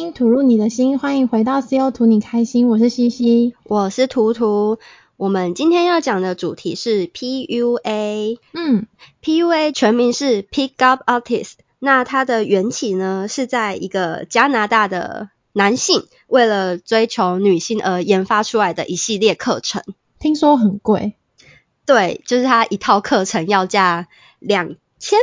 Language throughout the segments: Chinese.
听吐露你的心，欢迎回到 C.O. 图你开心，我是西西，我是图图。我们今天要讲的主题是 PUA。嗯，PUA 全名是 Pick Up Artist。那它的缘起呢，是在一个加拿大的男性为了追求女性而研发出来的一系列课程。听说很贵。对，就是他一套课程要价两千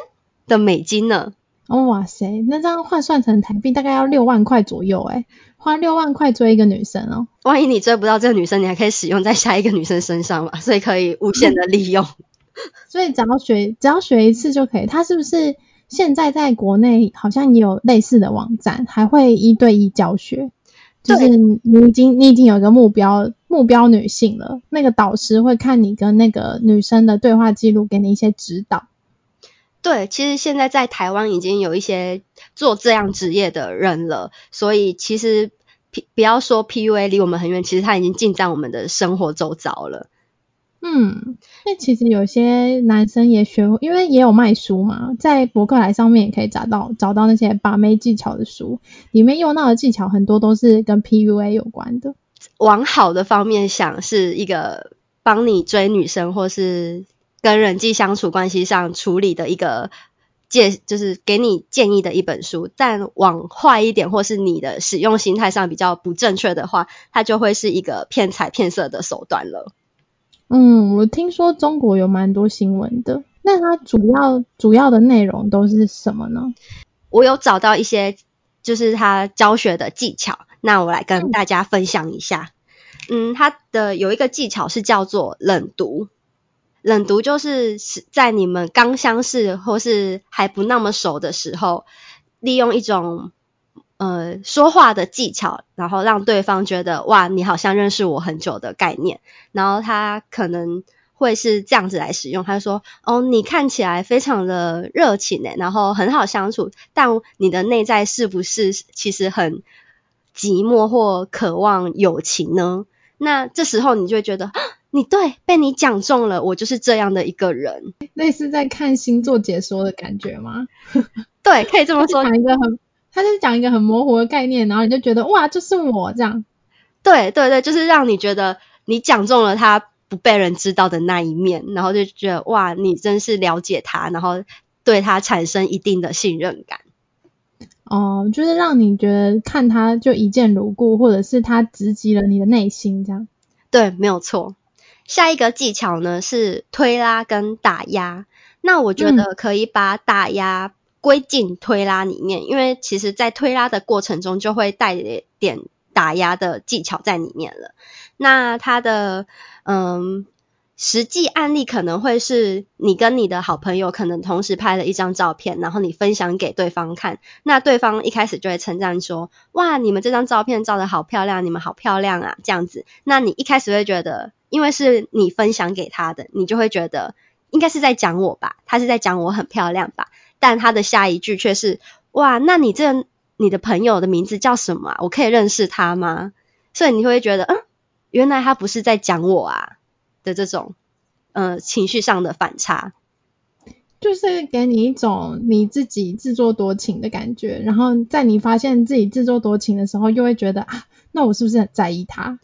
的美金呢。哦哇塞，那这样换算成台币大概要六万块左右诶，花六万块追一个女生哦。万一你追不到这个女生，你还可以使用在下一个女生身上嘛，所以可以无限的利用。所以只要学，只要学一次就可以。他是不是现在在国内好像也有类似的网站，还会一对一教学？就是你已经你已经有一个目标目标女性了，那个导师会看你跟那个女生的对话记录，给你一些指导。对，其实现在在台湾已经有一些做这样职业的人了，所以其实 P 不要说 PUA 离我们很远，其实它已经进在我们的生活周遭了。嗯，那其实有些男生也学，因为也有卖书嘛，在博客来上面也可以找到找到那些把妹技巧的书，里面用到的技巧很多都是跟 PUA 有关的。往好的方面想，是一个帮你追女生或是。跟人际相处关系上处理的一个建，就是给你建议的一本书。但往坏一点，或是你的使用心态上比较不正确的话，它就会是一个骗财骗色的手段了。嗯，我听说中国有蛮多新闻的，那它主要主要的内容都是什么呢？我有找到一些，就是他教学的技巧，那我来跟大家分享一下。嗯，它的有一个技巧是叫做冷读。冷读就是在你们刚相识或是还不那么熟的时候，利用一种呃说话的技巧，然后让对方觉得哇，你好像认识我很久的概念。然后他可能会是这样子来使用，他说：“哦，你看起来非常的热情诶，然后很好相处，但你的内在是不是其实很寂寞或渴望友情呢？”那这时候你就会觉得。你对，被你讲中了，我就是这样的一个人，类似在看星座解说的感觉吗？对，可以这么说。讲一个很，他就是讲一个很模糊的概念，然后你就觉得哇，就是我这样。对对对，就是让你觉得你讲中了他不被人知道的那一面，然后就觉得哇，你真是了解他，然后对他产生一定的信任感。哦，就是让你觉得看他就一见如故，或者是他直击了你的内心这样。对，没有错。下一个技巧呢是推拉跟打压，那我觉得可以把打压归进推拉里面，嗯、因为其实在推拉的过程中就会带点打压的技巧在里面了。那它的嗯实际案例可能会是你跟你的好朋友可能同时拍了一张照片，然后你分享给对方看，那对方一开始就会称赞说：“哇，你们这张照片照得好漂亮，你们好漂亮啊！”这样子，那你一开始会觉得。因为是你分享给他的，你就会觉得应该是在讲我吧，他是在讲我很漂亮吧。但他的下一句却是哇，那你这你的朋友的名字叫什么？我可以认识他吗？所以你会觉得，嗯，原来他不是在讲我啊的这种呃情绪上的反差，就是给你一种你自己自作多情的感觉。然后在你发现自己自作多情的时候，又会觉得啊，那我是不是很在意他？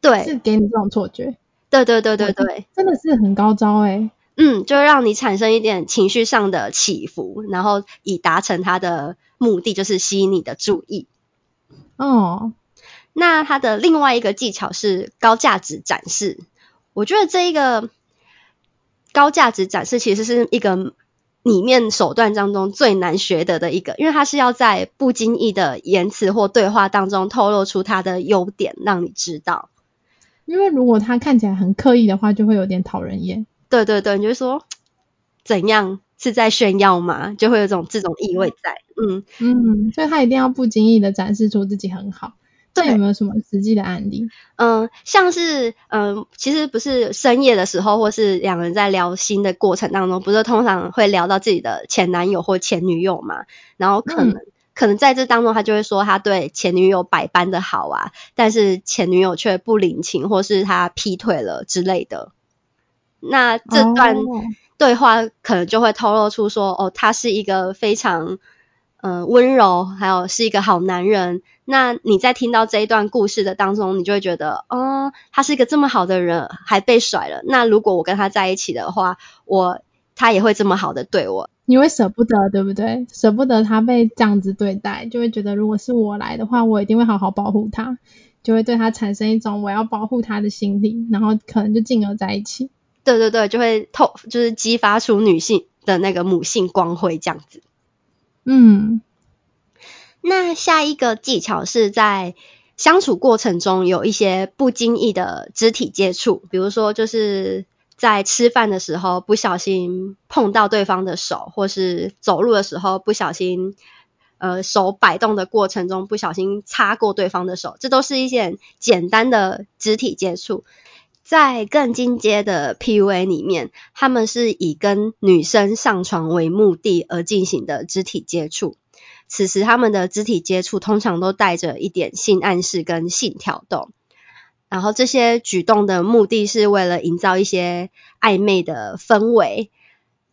对，是给你这种错觉。对对对对对，真的是很高招诶。嗯，就让你产生一点情绪上的起伏，然后以达成他的目的，就是吸引你的注意。哦，那他的另外一个技巧是高价值展示。我觉得这一个高价值展示其实是一个里面手段当中最难学得的一个，因为它是要在不经意的言辞或对话当中透露出他的优点，让你知道。因为如果他看起来很刻意的话，就会有点讨人厌。对对对，你就说怎样是在炫耀吗？就会有种这种意味在。嗯嗯，所以他一定要不经意的展示出自己很好。这有没有什么实际的案例？嗯，像是嗯，其实不是深夜的时候，或是两人在聊心的过程当中，不是通常会聊到自己的前男友或前女友嘛？然后可能。嗯可能在这当中，他就会说他对前女友百般的好啊，但是前女友却不领情，或是他劈腿了之类的。那这段对话可能就会透露出说，哦，他是一个非常嗯、呃，温柔，还有是一个好男人。那你在听到这一段故事的当中，你就会觉得，哦，他是一个这么好的人，还被甩了。那如果我跟他在一起的话，我他也会这么好的对我，你会舍不得，对不对？舍不得他被这样子对待，就会觉得，如果是我来的话，我一定会好好保护他，就会对他产生一种我要保护他的心理，然后可能就进而在一起。对对对，就会透，就是激发出女性的那个母性光辉，这样子。嗯，那下一个技巧是在相处过程中有一些不经意的肢体接触，比如说就是在吃饭的时候不小心碰到对方的手，或是走路的时候不小心，呃，手摆动的过程中不小心擦过对方的手，这都是一些简单的肢体接触。在更进阶的 PUA 里面，他们是以跟女生上床为目的而进行的肢体接触。此时，他们的肢体接触通常都带着一点性暗示跟性挑逗。然后，这些举动的目的是为了营造一些暧昧的氛围。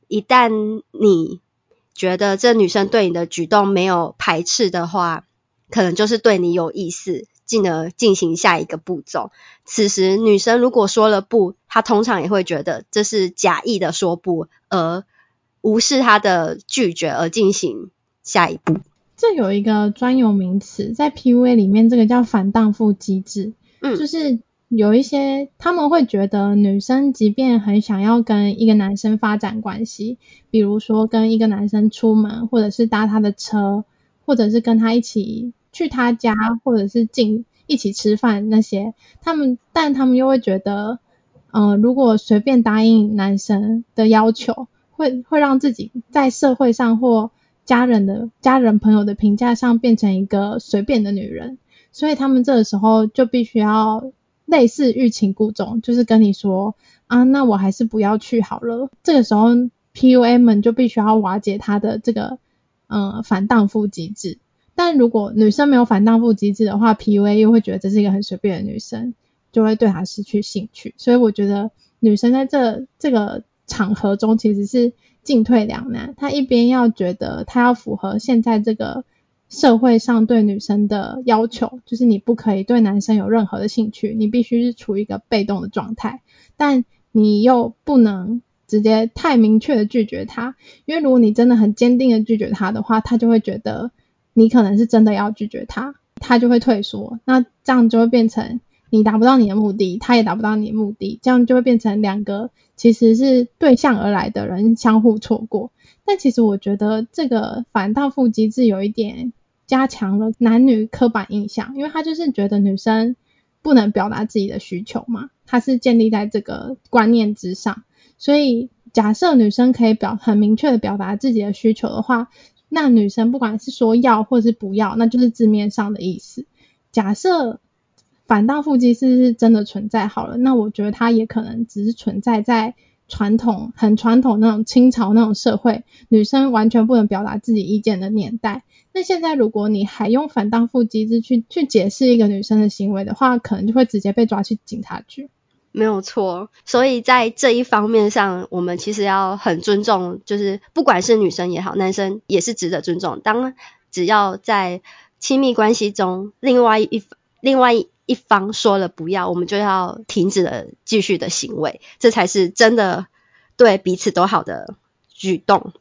一旦你觉得这女生对你的举动没有排斥的话，可能就是对你有意思。进而进行下一个步骤。此时，女生如果说了不，她通常也会觉得这是假意的说不，而无视她的拒绝而进行下一步。这有一个专有名词，在 PUA 里面，这个叫反荡妇机制。嗯，就是有一些他们会觉得，女生即便很想要跟一个男生发展关系，比如说跟一个男生出门，或者是搭他的车，或者是跟他一起。去他家，或者是进一起吃饭那些，他们，但他们又会觉得，嗯、呃，如果随便答应男生的要求，会会让自己在社会上或家人的家人朋友的评价上变成一个随便的女人，所以他们这个时候就必须要类似欲擒故纵，就是跟你说啊，那我还是不要去好了。这个时候 PUA 们就必须要瓦解他的这个嗯、反荡妇机制。但如果女生没有反荡妇机制的话，PUA 又会觉得这是一个很随便的女生，就会对她失去兴趣。所以我觉得女生在这这个场合中其实是进退两难。她一边要觉得她要符合现在这个社会上对女生的要求，就是你不可以对男生有任何的兴趣，你必须是处于一个被动的状态。但你又不能直接太明确的拒绝他，因为如果你真的很坚定的拒绝他的话，他就会觉得。你可能是真的要拒绝他，他就会退缩，那这样就会变成你达不到你的目的，他也达不到你的目的，这样就会变成两个其实是对向而来的人相互错过。但其实我觉得这个反荡妇机制有一点加强了男女刻板印象，因为他就是觉得女生不能表达自己的需求嘛，他是建立在这个观念之上，所以假设女生可以表很明确的表达自己的需求的话。那女生不管是说要或是不要，那就是字面上的意思。假设反荡妇机制是真的存在好了，那我觉得它也可能只是存在在传统很传统那种清朝那种社会，女生完全不能表达自己意见的年代。那现在如果你还用反荡妇机制去去解释一个女生的行为的话，可能就会直接被抓去警察局。没有错，所以在这一方面上，我们其实要很尊重，就是不管是女生也好，男生也是值得尊重。当只要在亲密关系中，另外一另外一方说了不要，我们就要停止了继续的行为，这才是真的对彼此都好的举动。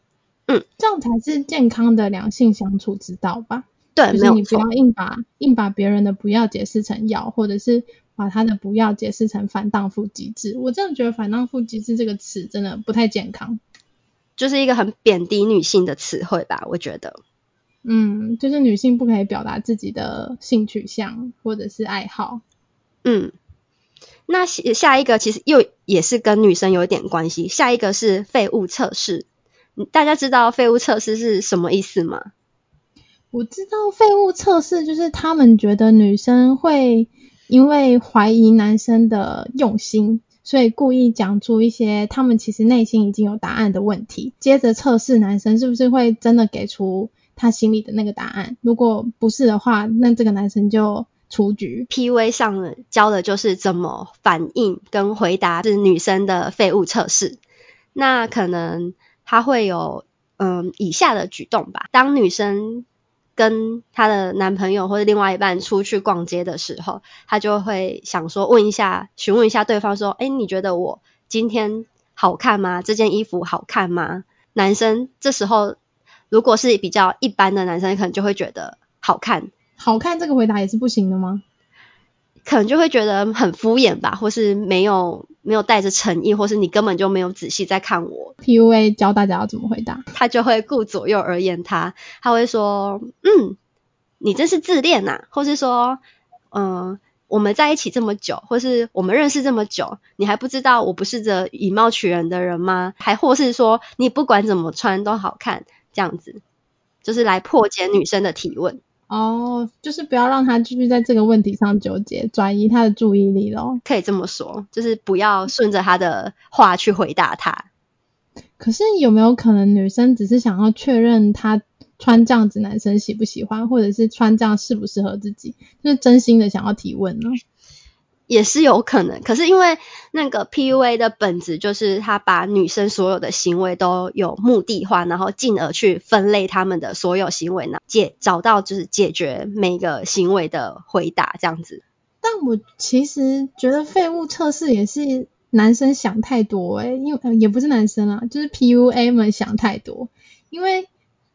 嗯，这样才是健康的两性相处之道吧？对，就是你不要硬把硬把别人的不要解释成要，或者是。把他的不要解释成反荡妇机制，我真的觉得反荡妇机制这个词真的不太健康，就是一个很贬低女性的词汇吧，我觉得。嗯，就是女性不可以表达自己的性取向或者是爱好。嗯，那下一个其实又也是跟女生有一点关系，下一个是废物测试。大家知道废物测试是什么意思吗？我知道废物测试就是他们觉得女生会。因为怀疑男生的用心，所以故意讲出一些他们其实内心已经有答案的问题，接着测试男生是不是会真的给出他心里的那个答案。如果不是的话，那这个男生就出局。PUA 上教的就是怎么反应跟回答是女生的废物测试。那可能他会有嗯以下的举动吧。当女生跟她的男朋友或者另外一半出去逛街的时候，她就会想说问一下，询问一下对方说：“哎，你觉得我今天好看吗？这件衣服好看吗？”男生这时候如果是比较一般的男生，可能就会觉得好看。好看这个回答也是不行的吗？可能就会觉得很敷衍吧，或是没有没有带着诚意，或是你根本就没有仔细在看我。PUA 教大家要怎么回答，他就会顾左右而言他，他会说，嗯，你真是自恋呐、啊，或是说，嗯、呃，我们在一起这么久，或是我们认识这么久，你还不知道我不是这以貌取人的人吗？还或是说，你不管怎么穿都好看，这样子，就是来破解女生的提问。哦，就是不要让他继续在这个问题上纠结，转移他的注意力咯。可以这么说，就是不要顺着他的话去回答他。可是有没有可能女生只是想要确认他穿这样子男生喜不喜欢，或者是穿这样适不适合自己，就是真心的想要提问呢？也是有可能，可是因为那个 PUA 的本质就是他把女生所有的行为都有目的化，然后进而去分类他们的所有行为呢，解找到就是解决每个行为的回答这样子。但我其实觉得废物测试也是男生想太多诶、因为、呃、也不是男生啊，就是 PUA 们想太多，因为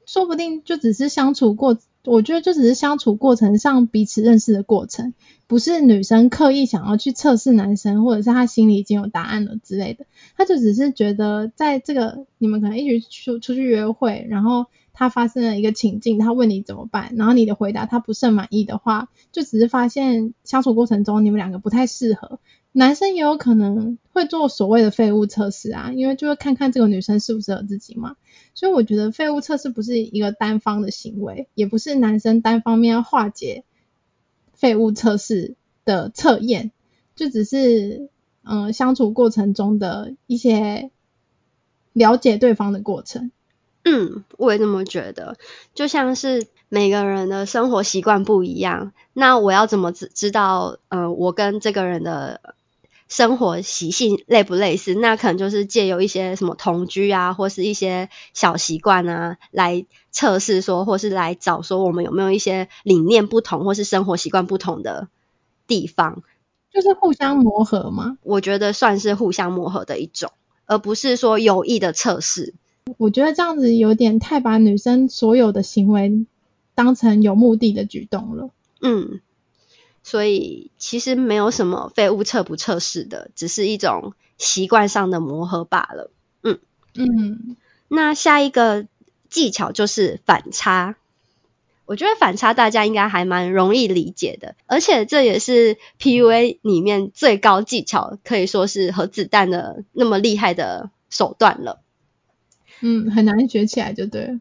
说不定就只是相处过。我觉得就只是相处过程上彼此认识的过程，不是女生刻意想要去测试男生，或者是他心里已经有答案了之类的。他就只是觉得在这个你们可能一起出出去约会，然后他发生了一个情境，他问你怎么办，然后你的回答他不是满意的话，就只是发现相处过程中你们两个不太适合。男生也有可能会做所谓的废物测试啊，因为就会看看这个女生适不适合自己嘛。所以我觉得废物测试不是一个单方的行为，也不是男生单方面化解废物测试的测验，就只是嗯、相处过程中的一些了解对方的过程。嗯，我也这么觉得，就像是每个人的生活习惯不一样，那我要怎么知知道呃我跟这个人的生活习性类不类似，那可能就是借由一些什么同居啊，或是一些小习惯啊，来测试说，或是来找说我们有没有一些理念不同，或是生活习惯不同的地方，就是互相磨合吗？我觉得算是互相磨合的一种，而不是说有意的测试。我觉得这样子有点太把女生所有的行为当成有目的的举动了。嗯。所以其实没有什么废物测不测试的，只是一种习惯上的磨合罢了。嗯嗯，那下一个技巧就是反差。我觉得反差大家应该还蛮容易理解的，而且这也是 PUA 里面最高技巧，可以说是核子弹的那么厉害的手段了。嗯，很难学起来就对了，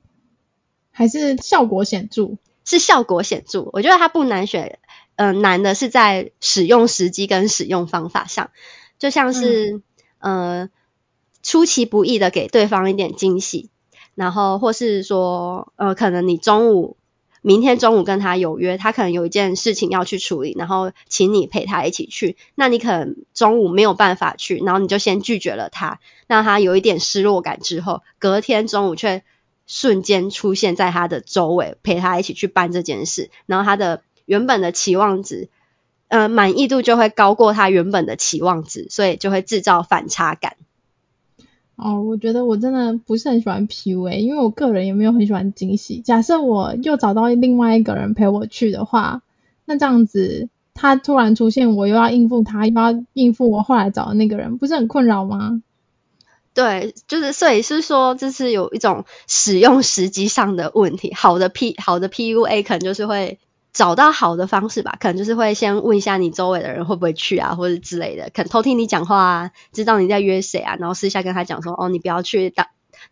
还是效果显著？是效果显著，我觉得它不难学。嗯、呃，难的是在使用时机跟使用方法上，就像是、嗯、呃出其不意的给对方一点惊喜，然后或是说呃可能你中午明天中午跟他有约，他可能有一件事情要去处理，然后请你陪他一起去，那你可能中午没有办法去，然后你就先拒绝了他，让他有一点失落感之后，隔天中午却瞬间出现在他的周围，陪他一起去办这件事，然后他的。原本的期望值，呃，满意度就会高过他原本的期望值，所以就会制造反差感。哦，我觉得我真的不是很喜欢 PUA，因为我个人也没有很喜欢惊喜。假设我又找到另外一个人陪我去的话，那这样子他突然出现，我又要应付他，又要应付我后来找的那个人，不是很困扰吗？对，就是所以是说，这是有一种使用时机上的问题。好的 P 好的 PUA 可能就是会。找到好的方式吧，可能就是会先问一下你周围的人会不会去啊，或者之类的，可能偷听你讲话啊，知道你在约谁啊，然后私下跟他讲说，哦，你不要去，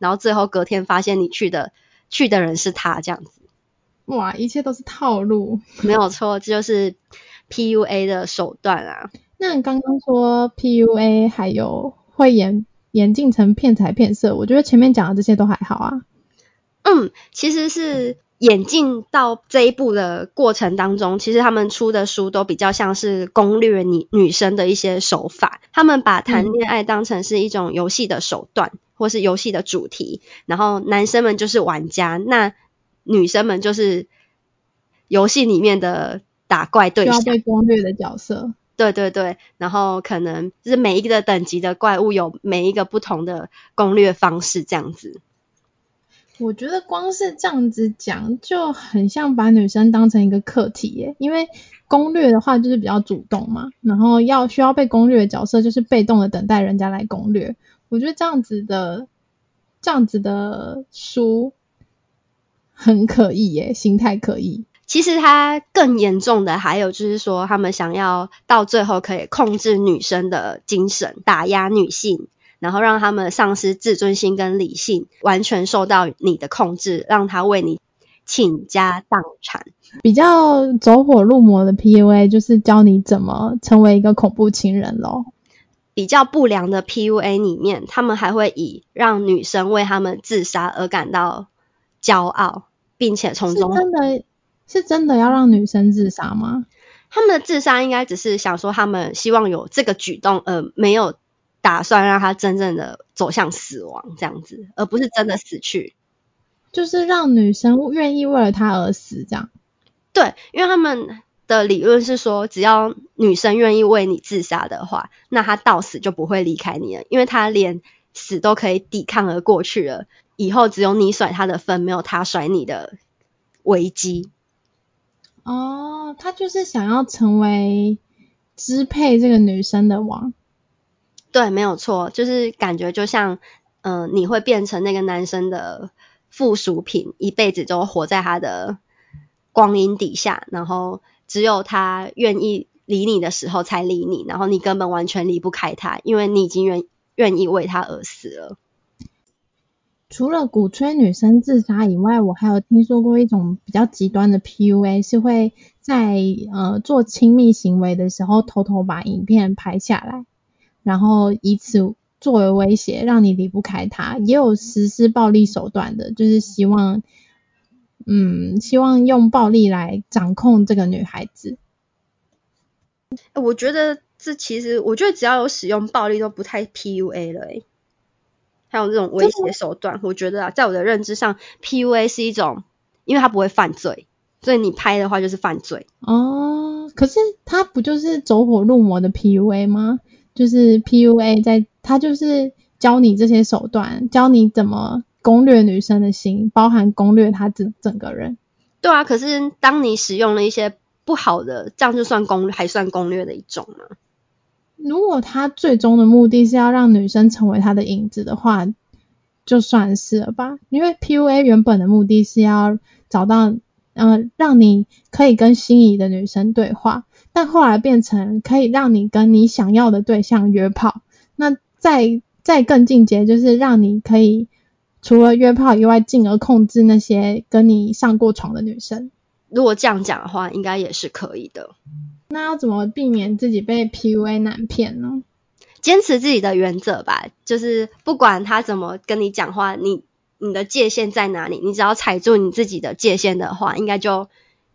然后最后隔天发现你去的去的人是他这样子。哇，一切都是套路。没有错，这就是 PUA 的手段啊。那你刚刚说 PUA 还有会演演进成骗财骗色，我觉得前面讲的这些都还好啊。嗯，其实是演进到这一步的过程当中，其实他们出的书都比较像是攻略女女生的一些手法。他们把谈恋爱当成是一种游戏的手段，嗯、或是游戏的主题。然后男生们就是玩家，那女生们就是游戏里面的打怪对象，被攻略的角色。对对对，然后可能就是每一个等级的怪物有每一个不同的攻略方式，这样子。我觉得光是这样子讲就很像把女生当成一个课题耶，因为攻略的话就是比较主动嘛，然后要需要被攻略的角色就是被动的等待人家来攻略。我觉得这样子的这样子的书很可疑耶，心态可疑。其实他更严重的还有就是说，他们想要到最后可以控制女生的精神，打压女性。然后让他们丧失自尊心跟理性，完全受到你的控制，让他为你倾家荡产。比较走火入魔的 PUA 就是教你怎么成为一个恐怖情人咯。比较不良的 PUA 里面，他们还会以让女生为他们自杀而感到骄傲，并且从中真的是真的要让女生自杀吗？他们的自杀应该只是想说他们希望有这个举动，而没有。打算让他真正的走向死亡这样子，而不是真的死去，就是让女生愿意为了他而死这样。对，因为他们的理论是说，只要女生愿意为你自杀的话，那他到死就不会离开你了，因为他连死都可以抵抗而过去了，以后只有你甩他的分，没有他甩你的危机。哦，他就是想要成为支配这个女生的王。对，没有错，就是感觉就像，嗯、你会变成那个男生的附属品，一辈子都活在他的光阴底下，然后只有他愿意理你的时候才理你，然后你根本完全离不开他，因为你已经愿愿意为他而死了。除了鼓吹女生自杀以外，我还有听说过一种比较极端的 PUA，是会在呃做亲密行为的时候偷偷把影片拍下来。然后以此作为威胁，让你离不开他。也有实施暴力手段的，就是希望，嗯，希望用暴力来掌控这个女孩子。我觉得这其实，我觉得只要有使用暴力，都不太 PUA 了。诶，还有这种威胁手段，我觉得啊，在我的认知上，PUA 是一种，因为他不会犯罪，所以你拍的话就是犯罪。哦，可是他不就是走火入魔的 PUA 吗？就是 PUA，在他就是教你这些手段，教你怎么攻略女生的心，包含攻略他整整个人。对啊，可是当你使用了一些不好的，这样就算攻略，还算攻略的一种吗？如果他最终的目的是要让女生成为他的影子的话，就算是了吧。因为 PUA 原本的目的是要找到，嗯、呃，让你可以跟心仪的女生对话。但后来变成可以让你跟你想要的对象约炮，那再再更进阶，就是让你可以除了约炮以外，进而控制那些跟你上过床的女生。如果这样讲的话，应该也是可以的。那要怎么避免自己被 PUA 男骗呢？坚持自己的原则吧，就是不管他怎么跟你讲话，你你的界限在哪里？你只要踩住你自己的界限的话，应该就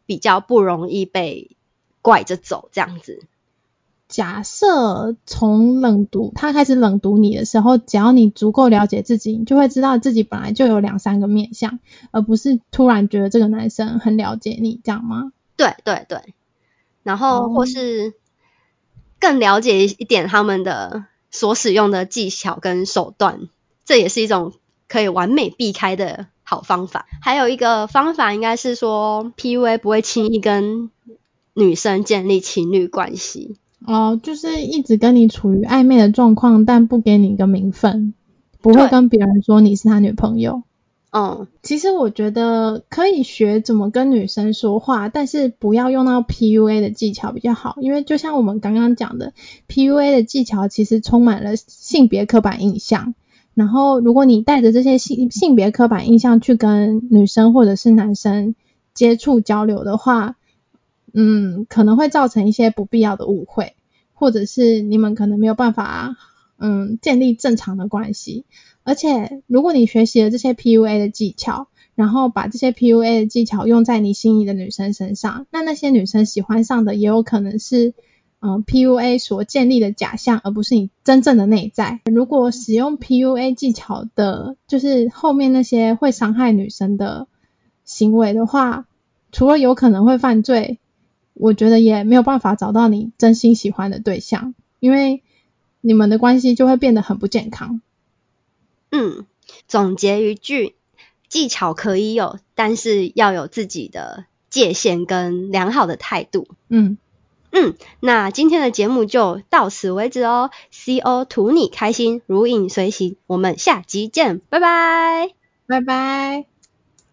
比较不容易被。拐着走这样子。假设从冷读他开始冷读你的时候，只要你足够了解自己，你就会知道自己本来就有两三个面相，而不是突然觉得这个男生很了解你，这样吗？对对对。然后或是更了解一点他们的所使用的技巧跟手段，这也是一种可以完美避开的好方法。还有一个方法应该是说，PUA 不会轻易跟女生建立情侣关系哦，就是一直跟你处于暧昧的状况，但不给你一个名分，不会跟别人说你是他女朋友。嗯，其实我觉得可以学怎么跟女生说话，但是不要用到 PUA 的技巧比较好，因为就像我们刚刚讲的，PUA 的技巧其实充满了性别刻板印象。然后如果你带着这些性性别刻板印象去跟女生或者是男生接触交流的话，嗯，可能会造成一些不必要的误会，或者是你们可能没有办法，嗯，建立正常的关系。而且，如果你学习了这些 PUA 的技巧，然后把这些 PUA 的技巧用在你心仪的女生身上，那那些女生喜欢上的也有可能是，嗯、，PUA 所建立的假象，而不是你真正的内在。如果使用 PUA 技巧的，就是后面那些会伤害女生的行为的话，除了有可能会犯罪，我觉得也没有办法找到你真心喜欢的对象，因为你们的关系就会变得很不健康。嗯，总结一句。技巧可以有，但是要有自己的界限跟良好的态度。嗯嗯，那今天的节目就到此为止哦。CO 图你开心，如影随形，我们下集见，拜拜，拜拜。